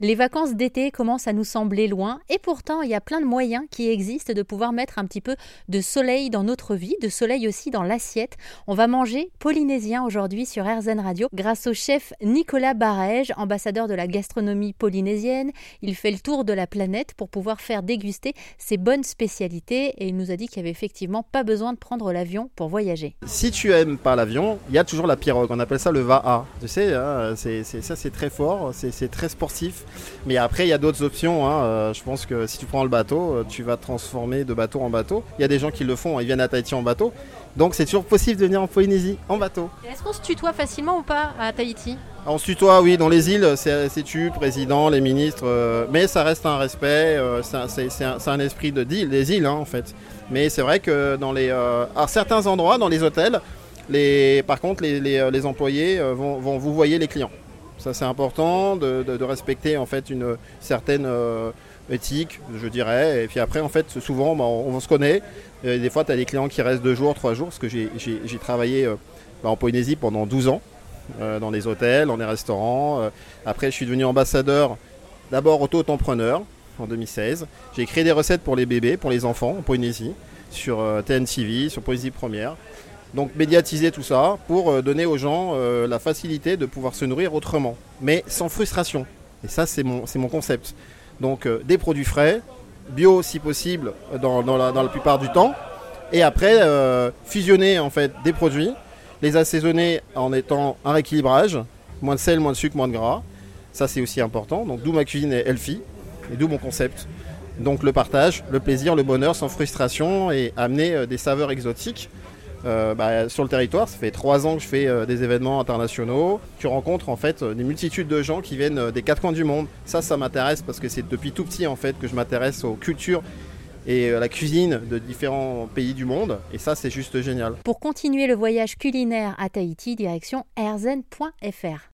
Les vacances d'été commencent à nous sembler loin et pourtant il y a plein de moyens qui existent de pouvoir mettre un petit peu de soleil dans notre vie, de soleil aussi dans l'assiette. On va manger polynésien aujourd'hui sur RZN Radio grâce au chef Nicolas Barège, ambassadeur de la gastronomie polynésienne. Il fait le tour de la planète pour pouvoir faire déguster ses bonnes spécialités et il nous a dit qu'il n'y avait effectivement pas besoin de prendre l'avion pour voyager. Si tu aimes pas l'avion, il y a toujours la pirogue, on appelle ça le va-a. Tu sais, hein, ça c'est très fort, c'est très sportif. Mais après, il y a d'autres options. Hein. Euh, je pense que si tu prends le bateau, euh, tu vas transformer de bateau en bateau. Il y a des gens qui le font, ils viennent à Tahiti en bateau. Donc c'est toujours possible de venir en Polynésie en bateau. Est-ce qu'on se tutoie facilement ou pas à Tahiti? On se tutoie, oui, dans les îles, c'est tu, président, les ministres, euh, mais ça reste un respect, c'est un, esprit de des îles hein, en fait. Mais c'est vrai que dans les, à certains endroits, dans les hôtels, les, par contre, les, employés vont, vont vous voyer les clients. Ça c'est important de, respecter en fait une certaine euh, éthique, je dirais. Et puis après, en fait, souvent, bah, on, se connaît. des fois, tu as des clients qui restent deux jours, trois jours, parce que j'ai travaillé euh, bah, en Polynésie pendant 12 ans, euh, dans les hôtels, dans les restaurants. après, je suis devenu ambassadeur d'abord auto-entrepreneur en 2016. J'ai créé des recettes pour les bébés, pour les enfants en Polynésie, sur TNTV, sur Polynésie Première. Donc médiatiser tout ça pour euh, donner aux gens euh, la facilité de pouvoir se nourrir autrement, mais sans frustration. Et ça, c'est mon, concept. Donc euh, des produits frais, bio si possible dans, la, dans la, plupart du temps, et après fusionner en fait des produits, les assaisonner en étant un rééquilibrage, moins de sel, moins de sucre, moins de gras. Ça c'est aussi important. Donc d'où ma cuisine est healthy, et d'où mon concept. Donc le partage, le plaisir, le bonheur sans frustration et amener des saveurs exotiques euh, bah, sur le territoire. Ça fait trois ans que je fais euh, des événements internationaux. Tu rencontres en fait des multitudes de gens qui viennent euh, des quatre coins du monde. Ça, ça m'intéresse parce que c'est depuis tout petit en fait que je m'intéresse aux cultures et à la cuisine de différents pays du monde. Et ça, c'est juste génial. Pour continuer le voyage culinaire à Tahiti, direction erzen.fr.